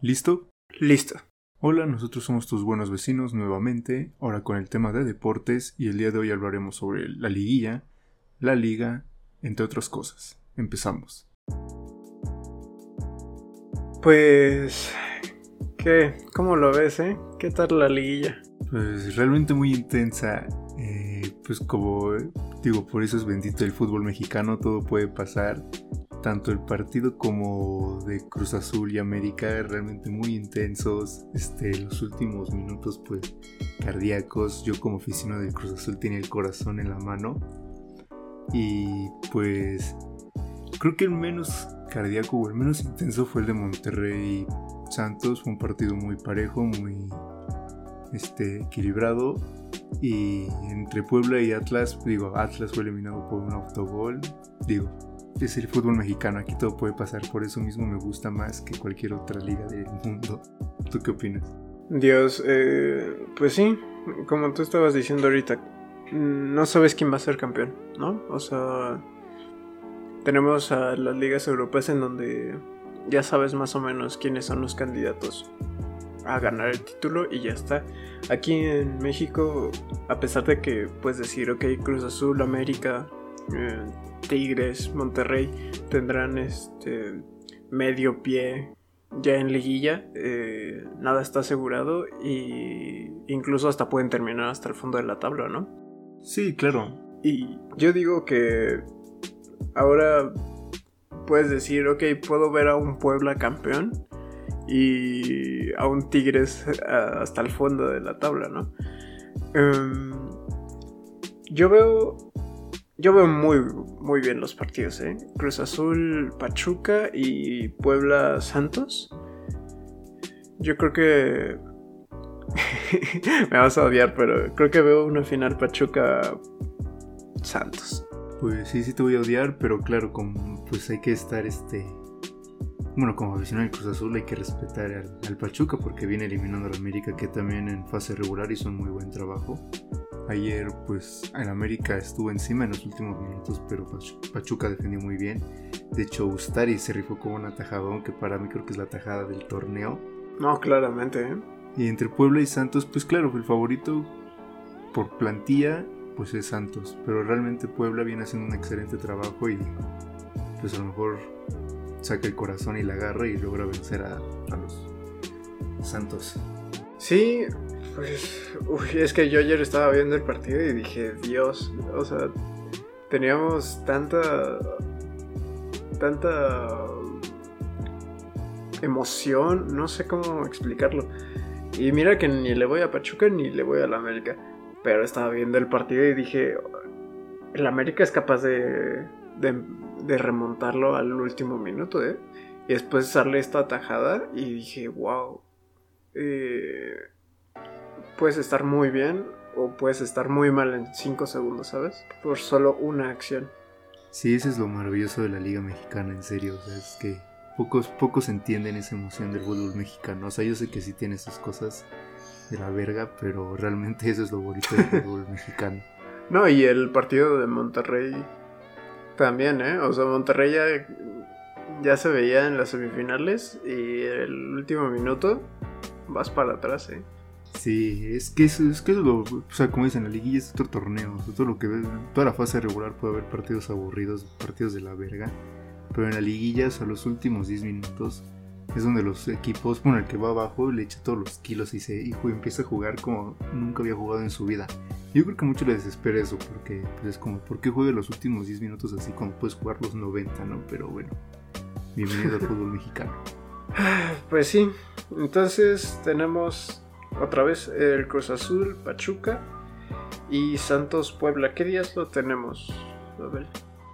¿Listo? Listo. Hola, nosotros somos tus buenos vecinos nuevamente, ahora con el tema de deportes y el día de hoy hablaremos sobre la liguilla, la liga, entre otras cosas. Empezamos. Pues... ¿Qué? ¿Cómo lo ves, eh? ¿Qué tal la liguilla? Pues realmente muy intensa. Eh, pues como digo, por eso es bendito el fútbol mexicano, todo puede pasar tanto el partido como de Cruz Azul y América realmente muy intensos. Este, los últimos minutos pues cardíacos. Yo como oficina del Cruz Azul tenía el corazón en la mano. Y pues creo que el menos cardíaco o el menos intenso fue el de Monterrey Santos. Fue un partido muy parejo, muy este, equilibrado. Y entre Puebla y Atlas, digo, Atlas fue eliminado por un autogol. Digo, es el fútbol mexicano, aquí todo puede pasar, por eso mismo me gusta más que cualquier otra liga del mundo. ¿Tú qué opinas? Dios, eh, pues sí, como tú estabas diciendo ahorita, no sabes quién va a ser campeón, ¿no? O sea, tenemos a las ligas europeas en donde ya sabes más o menos quiénes son los candidatos a ganar el título y ya está. Aquí en México, a pesar de que puedes decir, ok, Cruz Azul, América, eh, Tigres, Monterrey tendrán este medio pie ya en liguilla. Eh, nada está asegurado y incluso hasta pueden terminar hasta el fondo de la tabla, ¿no? Sí, claro. Y yo digo que ahora puedes decir, ok, puedo ver a un Puebla campeón y a un Tigres hasta el fondo de la tabla, ¿no? Em, yo veo yo veo muy, muy bien los partidos, ¿eh? Cruz Azul, Pachuca y Puebla Santos. Yo creo que... Me vas a odiar, pero creo que veo una final Pachuca Santos. Pues sí, sí te voy a odiar, pero claro, como pues hay que estar este... Bueno, como aficionado del Cruz Azul hay que respetar al, al Pachuca porque viene eliminando al América que también en fase regular hizo un muy buen trabajo. Ayer, pues, el América estuvo encima en los últimos minutos, pero Pachuca defendió muy bien. De hecho, Ustari se rifó como un atajadón, que para mí creo que es la tajada del torneo. No, claramente, ¿eh? Y entre Puebla y Santos, pues claro, el favorito por plantilla, pues es Santos. Pero realmente Puebla viene haciendo un excelente trabajo y pues a lo mejor saca el corazón y la agarra y logra vencer a, a los Santos. Sí, pues, uy, es que yo ayer estaba viendo el partido y dije, Dios, o sea, teníamos tanta, tanta emoción, no sé cómo explicarlo. Y mira que ni le voy a Pachuca ni le voy a la América, pero estaba viendo el partido y dije, el América es capaz de, de, remontarlo al último minuto, ¿eh? Y después darle esta tajada y dije, wow. Eh, puedes estar muy bien o puedes estar muy mal en 5 segundos, ¿sabes? Por solo una acción. Sí, eso es lo maravilloso de la Liga Mexicana, en serio. O sea, es que pocos, pocos entienden esa emoción del fútbol mexicano. O sea, yo sé que sí tiene sus cosas de la verga, pero realmente eso es lo bonito del fútbol mexicano. No, y el partido de Monterrey también, ¿eh? O sea, Monterrey ya, ya se veía en las semifinales y el último minuto vas para atrás, ¿eh? Sí, es que es, es que es lo, o sea, como dicen, la liguilla es otro torneo, todo lo que toda la fase regular puede haber partidos aburridos, partidos de la verga, pero en la liguilla, a los últimos 10 minutos, es donde los equipos, bueno, el que va abajo le echa todos los kilos y se hijo, empieza a jugar como nunca había jugado en su vida. Yo creo que mucho le desespera eso, porque pues, es como, ¿por qué juegue los últimos 10 minutos así cuando puedes jugar los 90, no? Pero bueno, bienvenido al fútbol mexicano. Pues sí, entonces tenemos otra vez el Cruz Azul, Pachuca y Santos Puebla. ¿Qué días lo tenemos,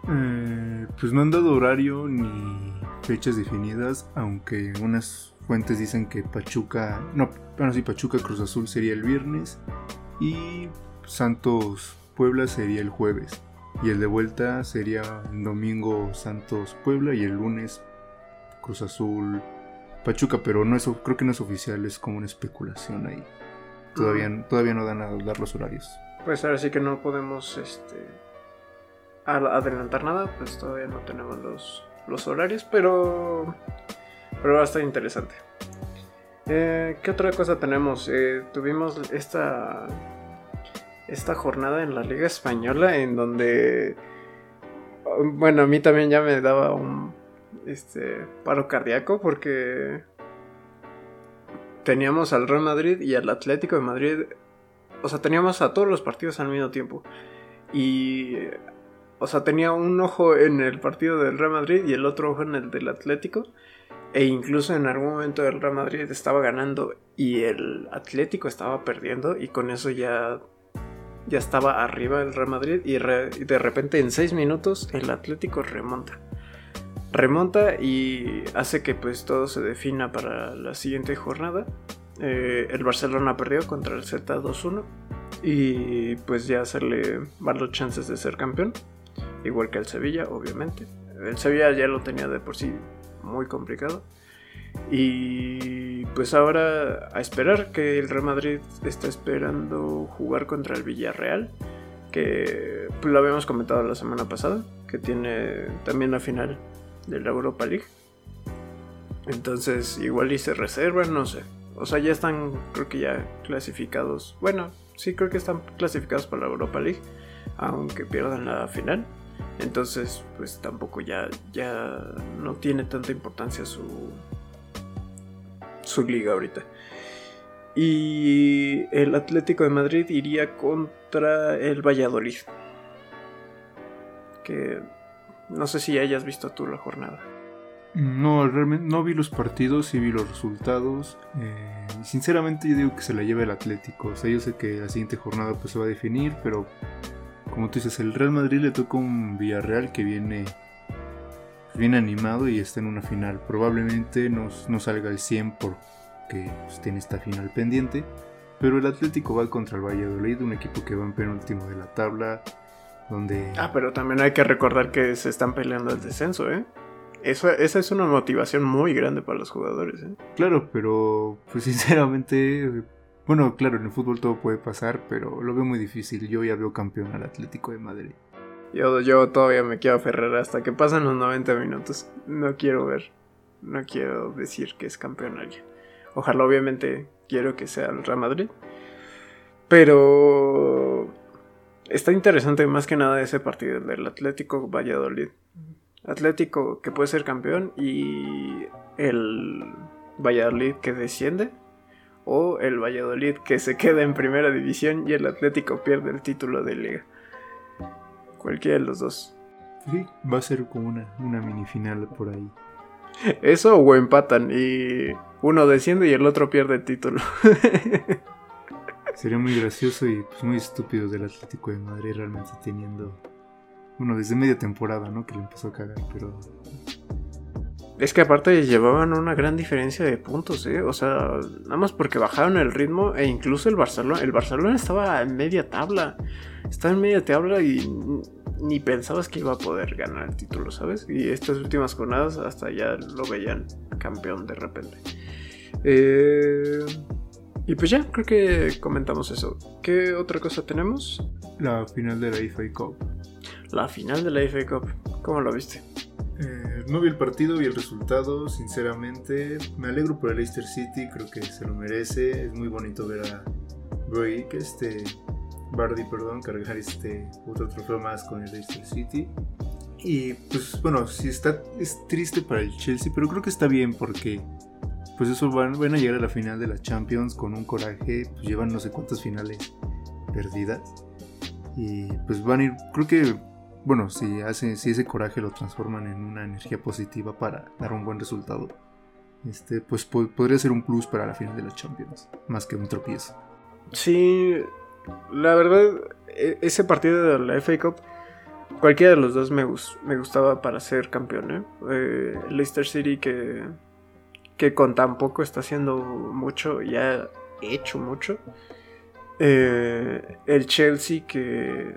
eh, pues no han dado horario ni fechas definidas, aunque unas fuentes dicen que Pachuca, no, bueno sí, Pachuca Cruz Azul sería el viernes y Santos Puebla sería el jueves. Y el de vuelta sería el domingo Santos Puebla y el lunes Cruz Azul Pachuca, pero no es, creo que no es oficial, es como una especulación ahí. Todavía, todavía no dan a dar los horarios. Pues ahora sí que no podemos este, adelantar nada, pues todavía no tenemos los, los horarios, pero, pero va a estar interesante. Eh, ¿Qué otra cosa tenemos? Eh, tuvimos esta, esta jornada en la Liga Española en donde, bueno, a mí también ya me daba un este, paro cardíaco porque teníamos al Real Madrid y al Atlético de Madrid, o sea, teníamos a todos los partidos al mismo tiempo. Y, o sea, tenía un ojo en el partido del Real Madrid y el otro ojo en el del Atlético. E incluso en algún momento el Real Madrid estaba ganando y el Atlético estaba perdiendo y con eso ya, ya estaba arriba el Real Madrid y, de repente en 6 minutos el Atlético remonta. Remonta y hace que pues todo se defina para la siguiente jornada. Eh, el Barcelona perdió contra el Z 2-1 y pues ya hacerle varios chances de ser campeón. Igual que el Sevilla, obviamente. El Sevilla ya lo tenía de por sí muy complicado. Y pues ahora a esperar que el Real Madrid está esperando jugar contra el Villarreal, que pues, lo habíamos comentado la semana pasada, que tiene también la final de la Europa League. Entonces igual y se no sé. O sea, ya están, creo que ya clasificados. Bueno, sí creo que están clasificados para la Europa League, aunque pierdan la final. Entonces, pues tampoco ya, ya no tiene tanta importancia su, su liga ahorita. Y el Atlético de Madrid iría contra el Valladolid. Que no sé si hayas visto tú la jornada. No, realmente no vi los partidos, sí vi los resultados. Eh, sinceramente yo digo que se la lleva el Atlético. O sea, yo sé que la siguiente jornada pues se va a definir, pero como tú dices, el Real Madrid le toca un Villarreal que viene bien animado y está en una final. Probablemente no, salga el 100 porque pues, tiene esta final pendiente. Pero el Atlético va contra el Valladolid, un equipo que va en penúltimo de la tabla. Donde... Ah, pero también hay que recordar que se están peleando el descenso, ¿eh? Eso, esa es una motivación muy grande para los jugadores, ¿eh? Claro, pero pues sinceramente bueno, claro, en el fútbol todo puede pasar, pero lo veo muy difícil. Yo ya veo campeón al Atlético de Madrid. Yo, yo todavía me quiero aferrar hasta que pasan los 90 minutos. No quiero ver, no quiero decir que es campeón alguien. Ojalá, obviamente, quiero que sea el Real Madrid. Pero está interesante más que nada ese partido del Atlético Valladolid. Atlético que puede ser campeón y el Valladolid que desciende o el Valladolid que se queda en primera división y el Atlético pierde el título de liga. Cualquiera de los dos. Sí, va a ser como una, una mini final por ahí. Eso o empatan y uno desciende y el otro pierde el título. Sería muy gracioso y pues, muy estúpido del Atlético de Madrid realmente teniendo... Bueno, desde media temporada, ¿no? Que le empezó a cagar, pero es que aparte llevaban una gran diferencia de puntos, ¿eh? O sea, nada más porque bajaron el ritmo e incluso el Barcelona, el Barcelona estaba en media tabla. Estaba en media tabla y ni pensabas que iba a poder ganar el título, ¿sabes? Y estas últimas jornadas hasta ya lo veían campeón de repente. Eh, y pues ya, creo que comentamos eso. ¿Qué otra cosa tenemos? La final de la FA Cup. La final de la FA Cup, ¿cómo lo viste? Eh, no vi el partido, vi el resultado, sinceramente. Me alegro por el Leicester City, creo que se lo merece. Es muy bonito ver a Bray, este, Bardi, perdón, cargar este otro trofeo más con el Leicester City. Y pues bueno, sí está, es triste para el Chelsea, pero creo que está bien porque pues eso van, a llegar a la final de la Champions con un coraje, pues llevan no sé cuántas finales perdidas. Y pues van a ir, creo que bueno, si, hace, si ese coraje lo transforman en una energía positiva para dar un buen resultado, este, pues podría ser un plus para la final de los Champions, más que un tropiezo. Sí, la verdad, e, ese partido de la FA Cup, cualquiera de los dos me, me gustaba para ser campeón. ¿eh? ¿eh? Leicester City que, que con tan poco está haciendo mucho y ha hecho mucho. Eh, el Chelsea que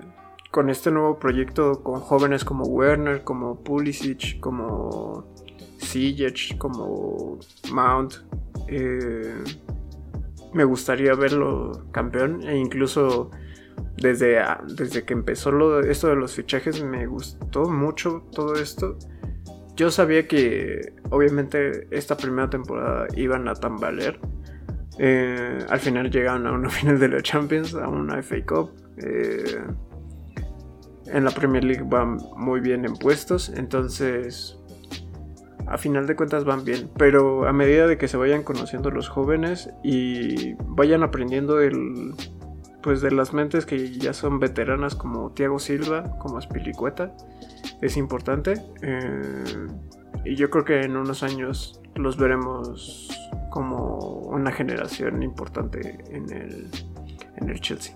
con este nuevo proyecto con jóvenes como Werner, como Pulisic, como Siege, como Mount, eh, me gustaría verlo campeón e incluso desde, desde que empezó lo, esto de los fichajes me gustó mucho todo esto. Yo sabía que obviamente esta primera temporada iban a tambalear. Eh, al final llegaron a una final de la Champions, a una FA Cup. Eh, en la Premier League van muy bien en puestos, entonces a final de cuentas van bien. Pero a medida de que se vayan conociendo los jóvenes y vayan aprendiendo el, pues de las mentes que ya son veteranas como Thiago Silva, como Aspilicueta, es importante. Eh, y yo creo que en unos años los veremos como una generación importante en el, en el Chelsea.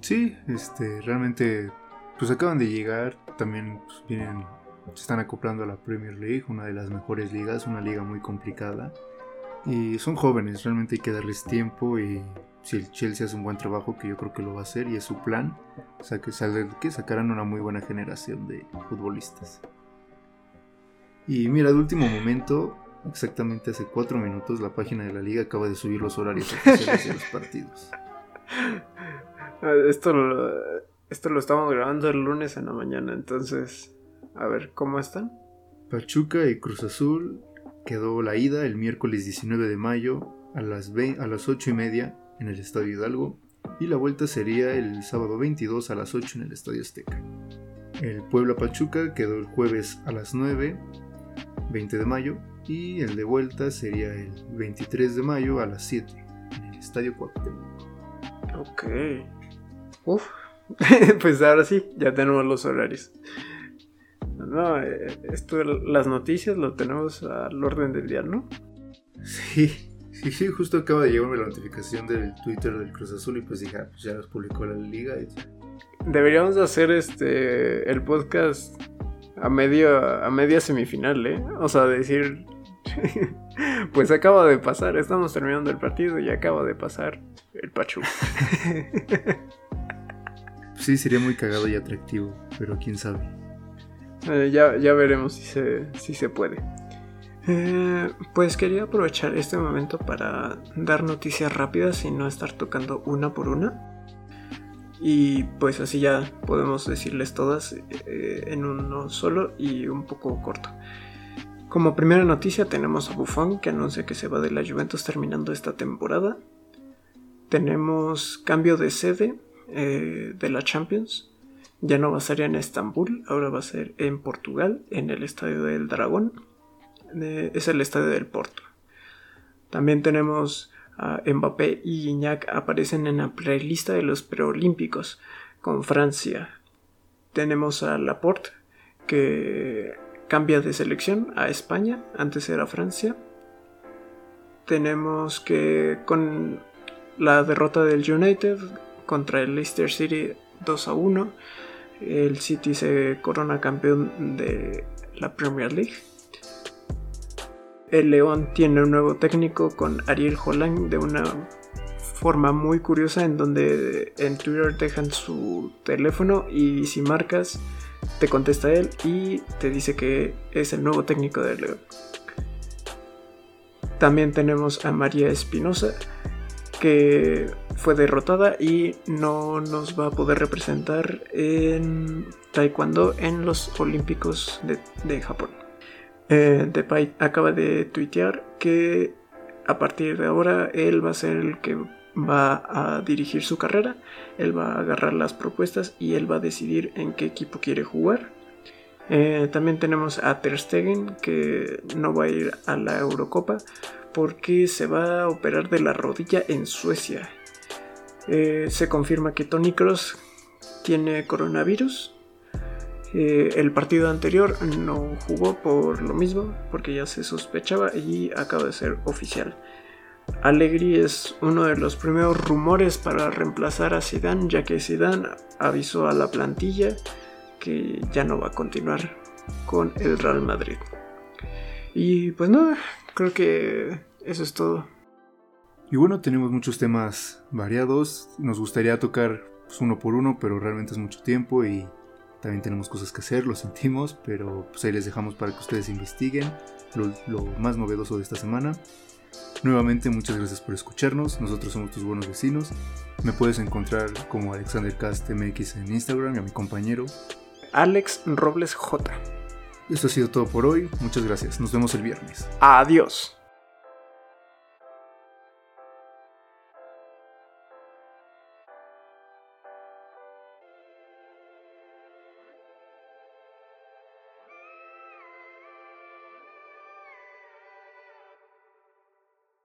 Sí, este, realmente, pues acaban de llegar, también pues, vienen, se están acoplando a la Premier League, una de las mejores ligas, una liga muy complicada. Y son jóvenes, realmente hay que darles tiempo y si el Chelsea hace un buen trabajo, que yo creo que lo va a hacer y es su plan, o sea, que, que sacarán una muy buena generación de futbolistas. Y mira, de último momento, exactamente hace cuatro minutos, la página de la liga acaba de subir los horarios oficiales de los partidos. Ah, esto lo, esto lo estamos grabando el lunes en la mañana, entonces, a ver, ¿cómo están? Pachuca y Cruz Azul quedó la ida el miércoles 19 de mayo a las, a las 8 y media en el Estadio Hidalgo y la vuelta sería el sábado 22 a las 8 en el Estadio Azteca. El Puebla Pachuca quedó el jueves a las 9, 20 de mayo, y el de vuelta sería el 23 de mayo a las 7 en el Estadio Cuauhtémoc. Ok. Uf. pues ahora sí, ya tenemos los horarios. No, eh, esto, las noticias lo tenemos al orden del día, ¿no? Sí, Sí, sí, justo acaba de llegarme la notificación del Twitter del Cruz Azul y pues dije, ah, pues ya los publicó la liga. Deberíamos hacer este el podcast a medio a media semifinal, ¿eh? O sea, decir pues acaba de pasar, estamos terminando el partido y acaba de pasar el Pachu. sí, sería muy cagado y atractivo, pero quién sabe. Eh, ya, ya veremos si se, si se puede. Eh, pues quería aprovechar este momento para dar noticias rápidas y no estar tocando una por una. Y pues así ya podemos decirles todas eh, en uno solo y un poco corto. Como primera noticia tenemos a Buffon que anuncia que se va de la Juventus terminando esta temporada. Tenemos cambio de sede de la Champions. Ya no va a ser en Estambul, ahora va a ser en Portugal, en el Estadio del Dragón es el estadio del Porto. También tenemos a Mbappé y Gignac aparecen en la playlist de los preolímpicos con Francia. Tenemos a Laporte que cambia de selección a España, antes era Francia. Tenemos que con la derrota del United contra el Leicester City 2 a 1, el City se corona campeón de la Premier League. El León tiene un nuevo técnico con Ariel Holland de una forma muy curiosa en donde en Twitter dejan su teléfono y si marcas te contesta él y te dice que es el nuevo técnico del León. También tenemos a María Espinosa que fue derrotada y no nos va a poder representar en Taekwondo en los Olímpicos de Japón. Eh, Depay acaba de tuitear que a partir de ahora él va a ser el que va a dirigir su carrera, él va a agarrar las propuestas y él va a decidir en qué equipo quiere jugar. Eh, también tenemos a Ter Stegen que no va a ir a la Eurocopa porque se va a operar de la rodilla en Suecia. Eh, se confirma que Tony Cross tiene coronavirus eh, el partido anterior no jugó por lo mismo, porque ya se sospechaba y acaba de ser oficial. Allegri es uno de los primeros rumores para reemplazar a Zidane, ya que Zidane avisó a la plantilla que ya no va a continuar con el Real Madrid. Y pues no, creo que eso es todo. Y bueno, tenemos muchos temas variados. Nos gustaría tocar pues, uno por uno, pero realmente es mucho tiempo y también tenemos cosas que hacer, lo sentimos, pero pues ahí les dejamos para que ustedes investiguen lo, más novedoso de esta semana. Nuevamente muchas gracias por escucharnos, nosotros somos tus buenos vecinos. Me puedes encontrar como Alexander Cast MX en Instagram y a mi compañero Alex Robles J. Esto ha sido todo por hoy. Muchas gracias. Nos vemos el viernes. Adiós.